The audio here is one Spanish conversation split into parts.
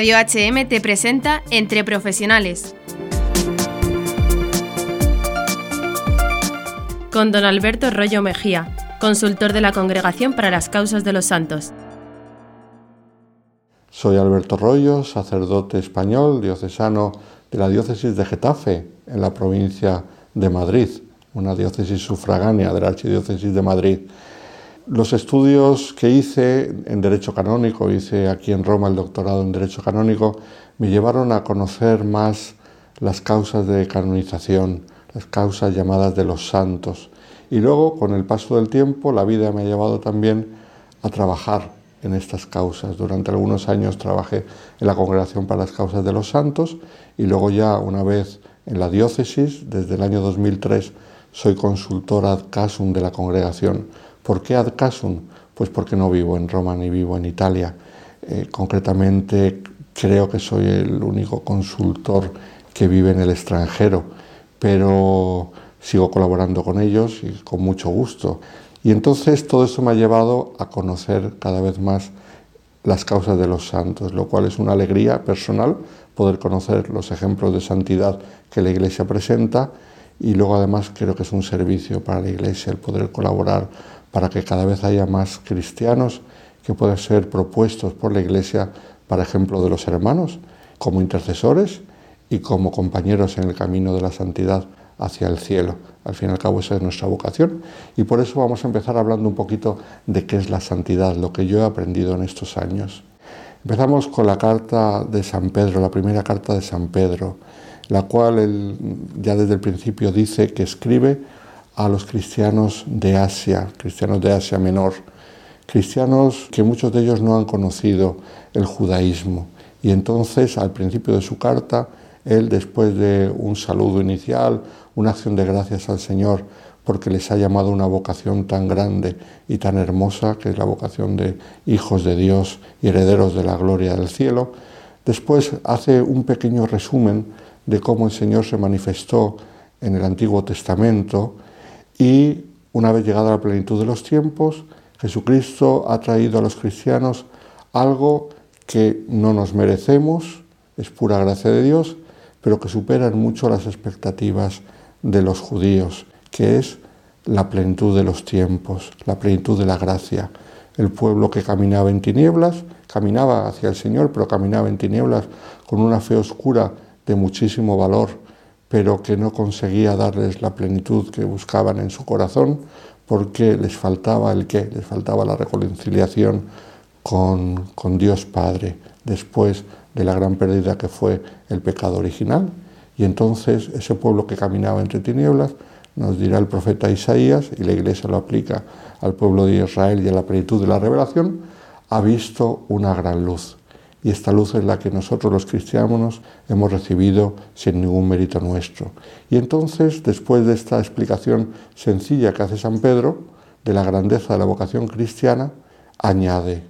Radio HM te presenta Entre Profesionales. Con don Alberto Rollo Mejía, consultor de la Congregación para las Causas de los Santos. Soy Alberto Rollo, sacerdote español, diocesano de la diócesis de Getafe, en la provincia de Madrid, una diócesis sufragánea de la Archidiócesis de Madrid. Los estudios que hice en Derecho Canónico, hice aquí en Roma el doctorado en Derecho Canónico, me llevaron a conocer más las causas de canonización, las causas llamadas de los santos. Y luego, con el paso del tiempo, la vida me ha llevado también a trabajar en estas causas. Durante algunos años trabajé en la Congregación para las Causas de los Santos y luego ya una vez en la diócesis, desde el año 2003, soy consultor ad casum de la congregación. ¿Por qué ad casum? Pues porque no vivo en Roma ni vivo en Italia. Eh, concretamente creo que soy el único consultor que vive en el extranjero, pero sigo colaborando con ellos y con mucho gusto. Y entonces todo eso me ha llevado a conocer cada vez más las causas de los santos, lo cual es una alegría personal poder conocer los ejemplos de santidad que la Iglesia presenta y luego además creo que es un servicio para la Iglesia el poder colaborar para que cada vez haya más cristianos que puedan ser propuestos por la Iglesia para ejemplo de los hermanos, como intercesores y como compañeros en el camino de la santidad hacia el cielo. Al fin y al cabo esa es nuestra vocación y por eso vamos a empezar hablando un poquito de qué es la santidad, lo que yo he aprendido en estos años. Empezamos con la carta de San Pedro, la primera carta de San Pedro, la cual ya desde el principio dice que escribe a los cristianos de Asia, cristianos de Asia Menor, cristianos que muchos de ellos no han conocido el judaísmo. Y entonces al principio de su carta él, después de un saludo inicial, una acción de gracias al Señor, porque les ha llamado una vocación tan grande y tan hermosa, que es la vocación de hijos de Dios y herederos de la gloria del cielo, después hace un pequeño resumen de cómo el Señor se manifestó en el Antiguo Testamento y una vez llegada la plenitud de los tiempos, Jesucristo ha traído a los cristianos algo que no nos merecemos, es pura gracia de Dios, pero que superan mucho las expectativas de los judíos, que es la plenitud de los tiempos, la plenitud de la gracia. El pueblo que caminaba en tinieblas, caminaba hacia el Señor, pero caminaba en tinieblas con una fe oscura de muchísimo valor, pero que no conseguía darles la plenitud que buscaban en su corazón, porque les faltaba el qué, les faltaba la reconciliación con, con Dios Padre. Después de la gran pérdida que fue el pecado original. Y entonces ese pueblo que caminaba entre tinieblas, nos dirá el profeta Isaías, y la iglesia lo aplica al pueblo de Israel y a la plenitud de la revelación, ha visto una gran luz. Y esta luz es la que nosotros los cristianos hemos recibido sin ningún mérito nuestro. Y entonces, después de esta explicación sencilla que hace San Pedro de la grandeza de la vocación cristiana, añade,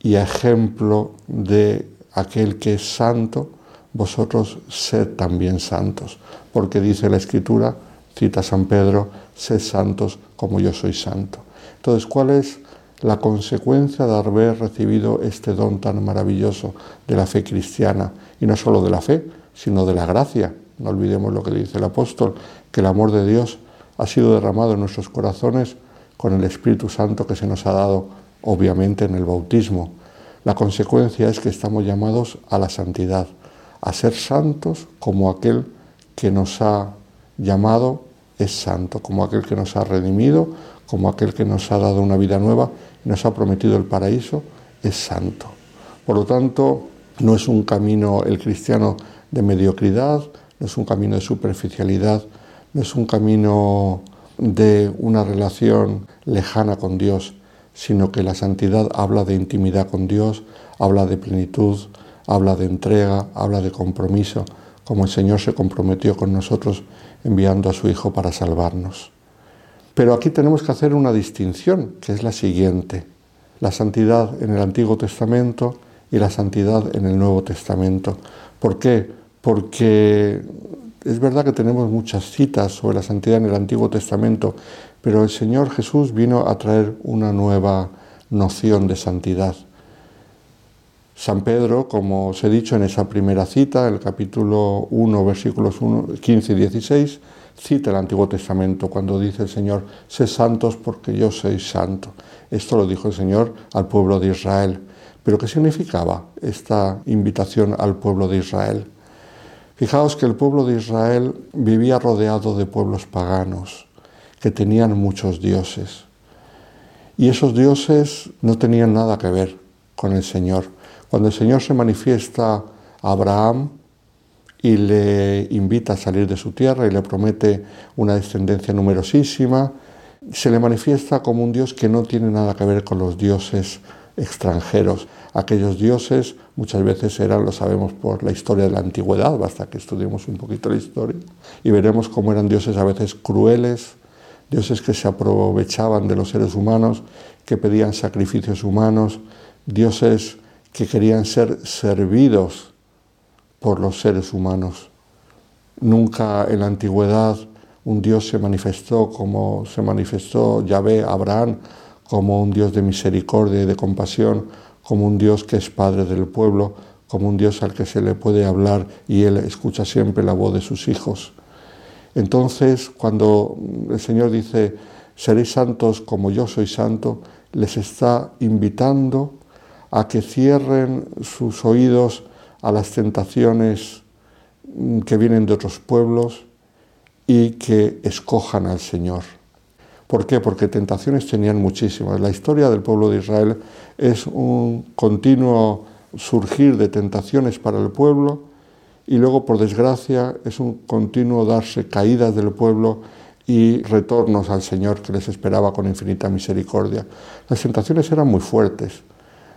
y ejemplo de aquel que es santo, vosotros sed también santos, porque dice la Escritura, cita San Pedro, sed santos como yo soy santo. Entonces, ¿cuál es la consecuencia de haber recibido este don tan maravilloso de la fe cristiana? Y no solo de la fe, sino de la gracia. No olvidemos lo que dice el apóstol, que el amor de Dios ha sido derramado en nuestros corazones con el Espíritu Santo que se nos ha dado, obviamente, en el bautismo. La consecuencia es que estamos llamados a la santidad, a ser santos como aquel que nos ha llamado es santo, como aquel que nos ha redimido, como aquel que nos ha dado una vida nueva y nos ha prometido el paraíso, es santo. Por lo tanto, no es un camino el cristiano de mediocridad, no es un camino de superficialidad, no es un camino de una relación lejana con Dios, sino que la santidad habla de intimidad con Dios, habla de plenitud, habla de entrega, habla de compromiso, como el Señor se comprometió con nosotros enviando a su Hijo para salvarnos. Pero aquí tenemos que hacer una distinción, que es la siguiente. La santidad en el Antiguo Testamento y la santidad en el Nuevo Testamento. ¿Por qué? Porque es verdad que tenemos muchas citas sobre la santidad en el Antiguo Testamento, pero el Señor Jesús vino a traer una nueva noción de santidad. San Pedro, como os he dicho en esa primera cita, el capítulo 1, versículos 15 y 16, cita el Antiguo Testamento cuando dice el Señor, sé santos porque yo soy santo. Esto lo dijo el Señor al pueblo de Israel. Pero ¿qué significaba esta invitación al pueblo de Israel? Fijaos que el pueblo de Israel vivía rodeado de pueblos paganos, que tenían muchos dioses. Y esos dioses no tenían nada que ver con el Señor. Cuando el Señor se manifiesta a Abraham y le invita a salir de su tierra y le promete una descendencia numerosísima, se le manifiesta como un Dios que no tiene nada que ver con los dioses extranjeros. Aquellos dioses muchas veces eran, lo sabemos por la historia de la antigüedad, basta que estudiemos un poquito la historia, y veremos cómo eran dioses a veces crueles, dioses que se aprovechaban de los seres humanos, que pedían sacrificios humanos, dioses que querían ser servidos por los seres humanos. Nunca en la antigüedad un Dios se manifestó como se manifestó Yahvé, Abraham, como un Dios de misericordia y de compasión, como un Dios que es Padre del pueblo, como un Dios al que se le puede hablar y Él escucha siempre la voz de sus hijos. Entonces, cuando el Señor dice, seréis santos como yo soy santo, les está invitando a que cierren sus oídos a las tentaciones que vienen de otros pueblos y que escojan al Señor. ¿Por qué? Porque tentaciones tenían muchísimas. La historia del pueblo de Israel es un continuo surgir de tentaciones para el pueblo y luego, por desgracia, es un continuo darse caídas del pueblo y retornos al Señor que les esperaba con infinita misericordia. Las tentaciones eran muy fuertes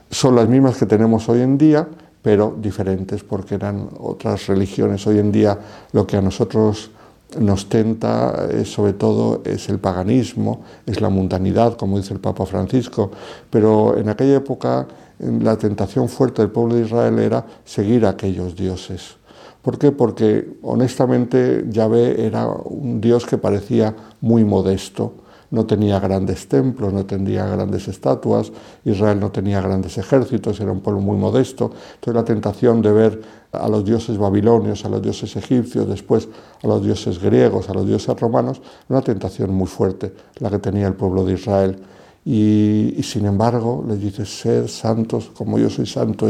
son las mismas que tenemos hoy en día, pero diferentes porque eran otras religiones. Hoy en día lo que a nosotros nos tenta sobre todo es el paganismo, es la mundanidad, como dice el Papa Francisco, pero en aquella época la tentación fuerte del pueblo de Israel era seguir a aquellos dioses. ¿Por qué? Porque honestamente Yahvé era un dios que parecía muy modesto, no tenía grandes templos, no tenía grandes estatuas, Israel no tenía grandes ejércitos, era un pueblo muy modesto. Entonces la tentación de ver a los dioses babilonios, a los dioses egipcios, después a los dioses griegos, a los dioses romanos, una tentación muy fuerte la que tenía el pueblo de Israel. Y, sin embargo les dice, ser santos como yo soy santo,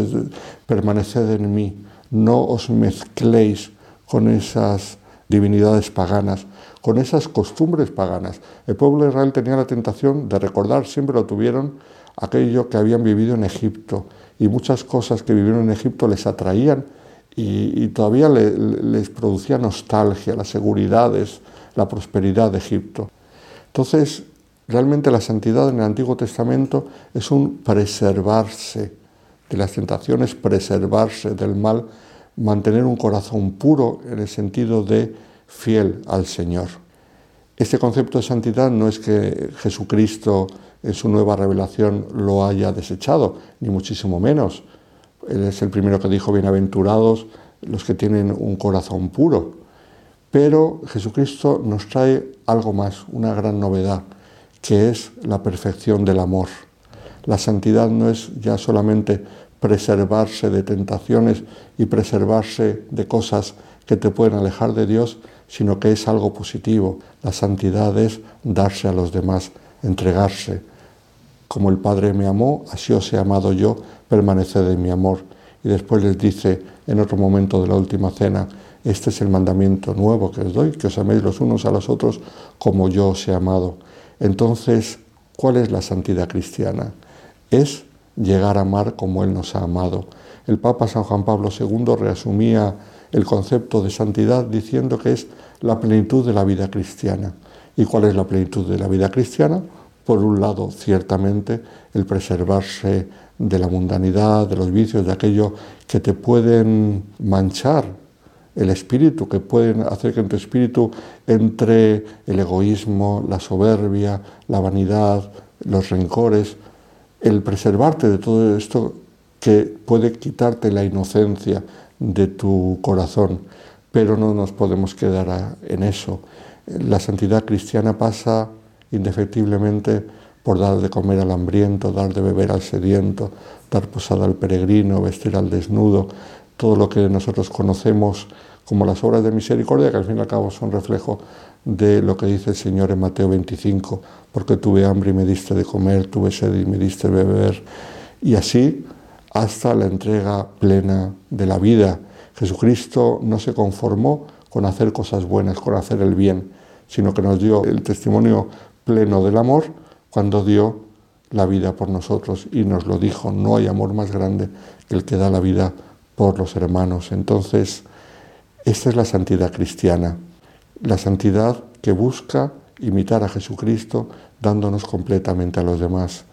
permaneced en mí, no os mezcléis con esas divinidades paganas, con esas costumbres paganas. El pueblo de Israel tenía la tentación de recordar, siempre lo tuvieron, aquello que habían vivido en Egipto. Y muchas cosas que vivieron en Egipto les atraían y, todavía les producía nostalgia, las seguridades, la prosperidad de Egipto. Entonces, realmente la santidad en el Antiguo Testamento es un preservarse de las tentaciones, preservarse del mal, mantener un corazón puro en el sentido de fiel al Señor. Este concepto de santidad no es que Jesucristo en su nueva revelación lo haya desechado, ni muchísimo menos. Él es el primero que dijo, bienaventurados los que tienen un corazón puro. Pero Jesucristo nos trae algo más, una gran novedad, que es la perfección del amor. La santidad no es ya solamente preservarse de tentaciones y preservarse de cosas que te pueden alejar de Dios, sino que es algo positivo. La santidad es darse a los demás, entregarse. Como el Padre me amó, así os he amado yo, permaneced en mi amor. Y después les dice en otro momento de la última cena, este es el mandamiento nuevo que os doy, que os améis los unos a los otros como yo os he amado. Entonces, ¿cuál es la santidad cristiana? Es llegar a amar como Él nos ha amado. El Papa San Juan Pablo II resumía el concepto de santidad diciendo que es la plenitud de la vida cristiana. ¿Y cuál es la plenitud de la vida cristiana? Por un lado, ciertamente, el preservarse de la mundanidad, de los vicios, de aquello que te pueden manchar el espíritu, que pueden hacer que en tu espíritu entre el egoísmo, la soberbia, la vanidad, los rencores, el preservarte de todo esto que puede quitarte la inocencia, de tu corazón, pero no nos podemos quedar en eso. La santidad cristiana pasa indefectiblemente por dar de comer al hambriento, dar de beber al sediento, dar posada al peregrino, vestir al desnudo, todo lo que nosotros conocemos como las obras de misericordia, que al fin y al cabo son reflejo de lo que dice el Señor en Mateo 25, porque tuve hambre y me diste de comer, tuve sed y me diste de beber, y así hasta la entrega plena de la vida. Jesucristo no se conformó con hacer cosas buenas, con hacer el bien, sino que nos dio el testimonio pleno del amor cuando dio la vida por nosotros y nos lo dijo, no hay amor más grande que el que da la vida por los hermanos. Entonces, esta es la santidad cristiana, la santidad que busca imitar a Jesucristo dándonos completamente a los demás.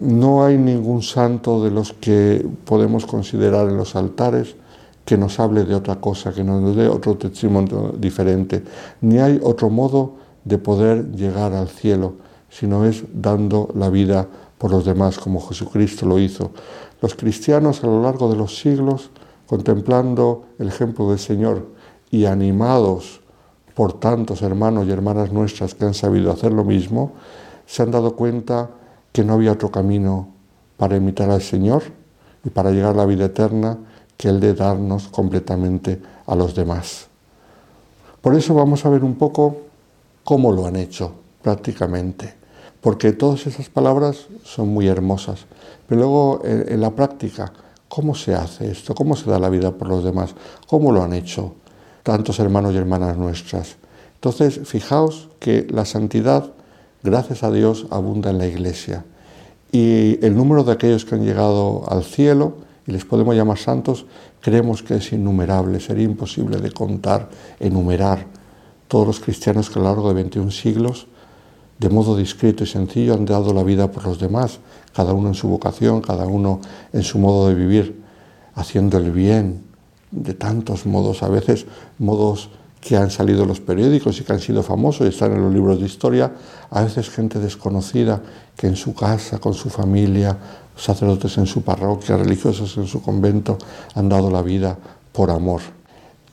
No hay ningún santo de los que podemos considerar en los altares que nos hable de otra cosa, que nos dé otro testimonio diferente, ni hay otro modo de poder llegar al cielo sino es dando la vida por los demás, como Jesucristo lo hizo. Los cristianos a lo largo de los siglos, contemplando el ejemplo del Señor y animados por tantos hermanos y hermanas nuestras que han sabido hacer lo mismo, se han dado cuenta que no había otro camino para imitar al Señor y para llegar a la vida eterna que el de darnos completamente a los demás. Por eso vamos a ver un poco cómo lo han hecho prácticamente porque todas esas palabras son muy hermosas. Pero luego en, la práctica, ¿cómo se hace esto? ¿Cómo se da la vida por los demás? ¿Cómo lo han hecho tantos hermanos y hermanas nuestras? Entonces, fijaos que la santidad, gracias a Dios, abunda en la iglesia. Y el número de aquellos que han llegado al cielo, y les podemos llamar santos, creemos que es innumerable, sería imposible de contar, enumerar todos los cristianos que a lo largo de 21 siglos de modo discreto y sencillo han dado la vida por los demás, cada uno en su vocación, cada uno en su modo de vivir, haciendo el bien de tantos modos, a veces modos que han salido en los periódicos y que han sido famosos y están en los libros de historia, a veces gente desconocida que en su casa, con su familia, sacerdotes en su parroquia, religiosos en su convento, han dado la vida por amor.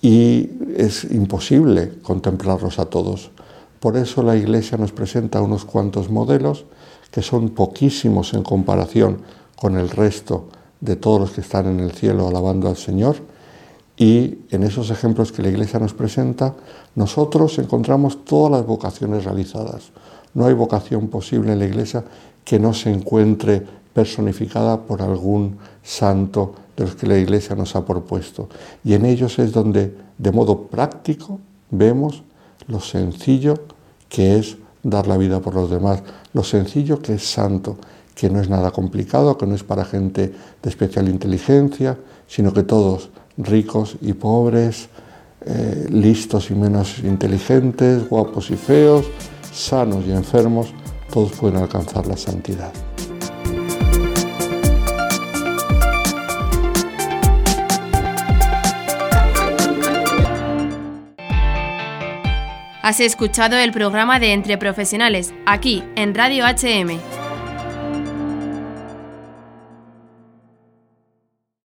Y es imposible contemplarlos a todos. Por eso la Iglesia nos presenta unos cuantos modelos que son poquísimos en comparación con el resto de todos los que están en el cielo alabando al Señor. Y en esos ejemplos que la Iglesia nos presenta, nosotros encontramos todas las vocaciones realizadas. No hay vocación posible en la Iglesia que no se encuentre personificada por algún santo de los que la Iglesia nos ha propuesto. Y en ellos es donde, de modo práctico, vemos lo sencillo que es dar la vida por los demás, lo sencillo que es santo, que no es nada complicado, que no es para gente de especial inteligencia, sino que todos, ricos y pobres, eh, listos y menos inteligentes, guapos y feos, sanos y enfermos, todos pueden alcanzar la santidad. Has escuchado el programa de Entre Profesionales, aquí en Radio HM.